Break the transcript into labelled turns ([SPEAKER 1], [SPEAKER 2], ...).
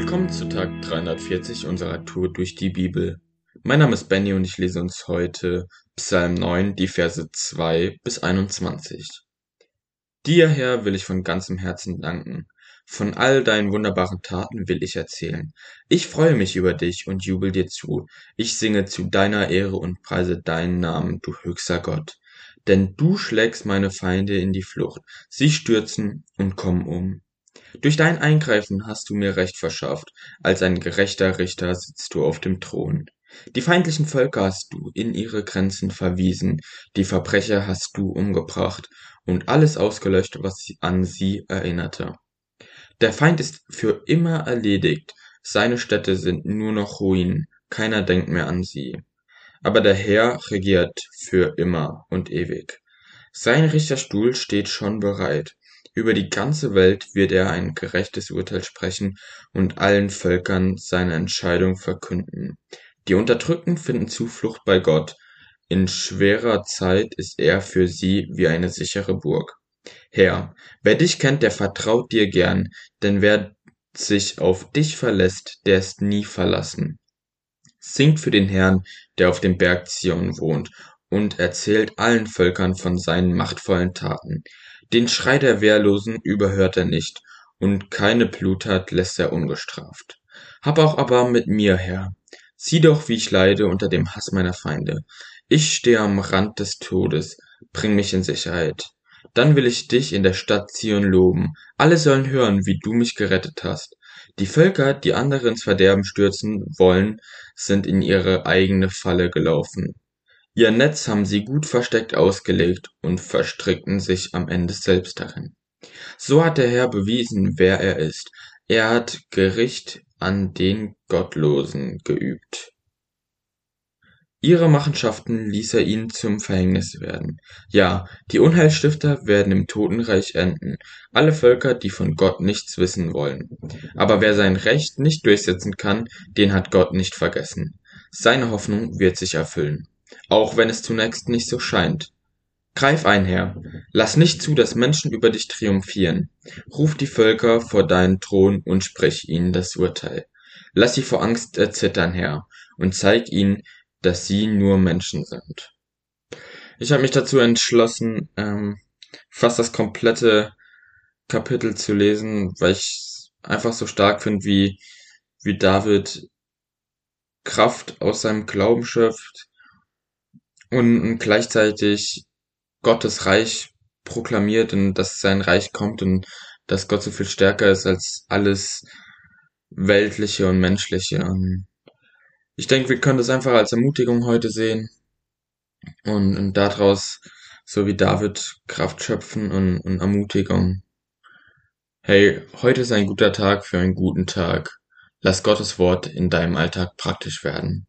[SPEAKER 1] Willkommen zu Tag 340 unserer Tour durch die Bibel. Mein Name ist Benny und ich lese uns heute Psalm 9, die Verse 2 bis 21. Dir, Herr, will ich von ganzem Herzen danken. Von all deinen wunderbaren Taten will ich erzählen. Ich freue mich über dich und jubel dir zu. Ich singe zu deiner Ehre und preise deinen Namen, du höchster Gott. Denn du schlägst meine Feinde in die Flucht. Sie stürzen und kommen um. Durch dein Eingreifen hast du mir Recht verschafft, als ein gerechter Richter sitzt du auf dem Thron. Die feindlichen Völker hast du in ihre Grenzen verwiesen, die Verbrecher hast du umgebracht und alles ausgelöscht, was an sie erinnerte. Der Feind ist für immer erledigt, seine Städte sind nur noch Ruinen, keiner denkt mehr an sie. Aber der Herr regiert für immer und ewig. Sein Richterstuhl steht schon bereit, über die ganze Welt wird er ein gerechtes Urteil sprechen und allen Völkern seine Entscheidung verkünden. Die Unterdrückten finden Zuflucht bei Gott. In schwerer Zeit ist er für sie wie eine sichere Burg. Herr, wer dich kennt, der vertraut dir gern, denn wer sich auf dich verlässt, der ist nie verlassen. Singt für den Herrn, der auf dem Berg Zion wohnt, und erzählt allen Völkern von seinen machtvollen Taten. Den Schrei der Wehrlosen überhört er nicht, und keine Bluttat lässt er ungestraft. Hab auch aber mit mir, Herr. Sieh doch, wie ich leide unter dem Hass meiner Feinde. Ich stehe am Rand des Todes, bring mich in Sicherheit. Dann will ich dich in der Stadt Zion loben. Alle sollen hören, wie du mich gerettet hast. Die Völker, die andere ins Verderben stürzen wollen, sind in ihre eigene Falle gelaufen. Ihr Netz haben sie gut versteckt ausgelegt und verstrickten sich am Ende selbst darin. So hat der Herr bewiesen, wer er ist. Er hat Gericht an den Gottlosen geübt. Ihre Machenschaften ließ er ihnen zum Verhängnis werden. Ja, die Unheilstifter werden im Totenreich enden, alle Völker, die von Gott nichts wissen wollen. Aber wer sein Recht nicht durchsetzen kann, den hat Gott nicht vergessen. Seine Hoffnung wird sich erfüllen auch wenn es zunächst nicht so scheint. Greif ein, Herr, lass nicht zu, dass Menschen über dich triumphieren. Ruf die Völker vor deinen Thron und sprich ihnen das Urteil. Lass sie vor Angst erzittern, Herr, und zeig ihnen, dass sie nur Menschen sind. Ich habe mich dazu entschlossen, ähm, fast das komplette Kapitel zu lesen, weil ich einfach so stark finde, wie, wie David Kraft aus seinem Glauben schöpft, und gleichzeitig Gottes Reich proklamiert und dass sein Reich kommt und dass Gott so viel stärker ist als alles Weltliche und Menschliche. Ich denke, wir können das einfach als Ermutigung heute sehen und, und daraus, so wie David, Kraft schöpfen und, und Ermutigung. Hey, heute ist ein guter Tag für einen guten Tag. Lass Gottes Wort in deinem Alltag praktisch werden.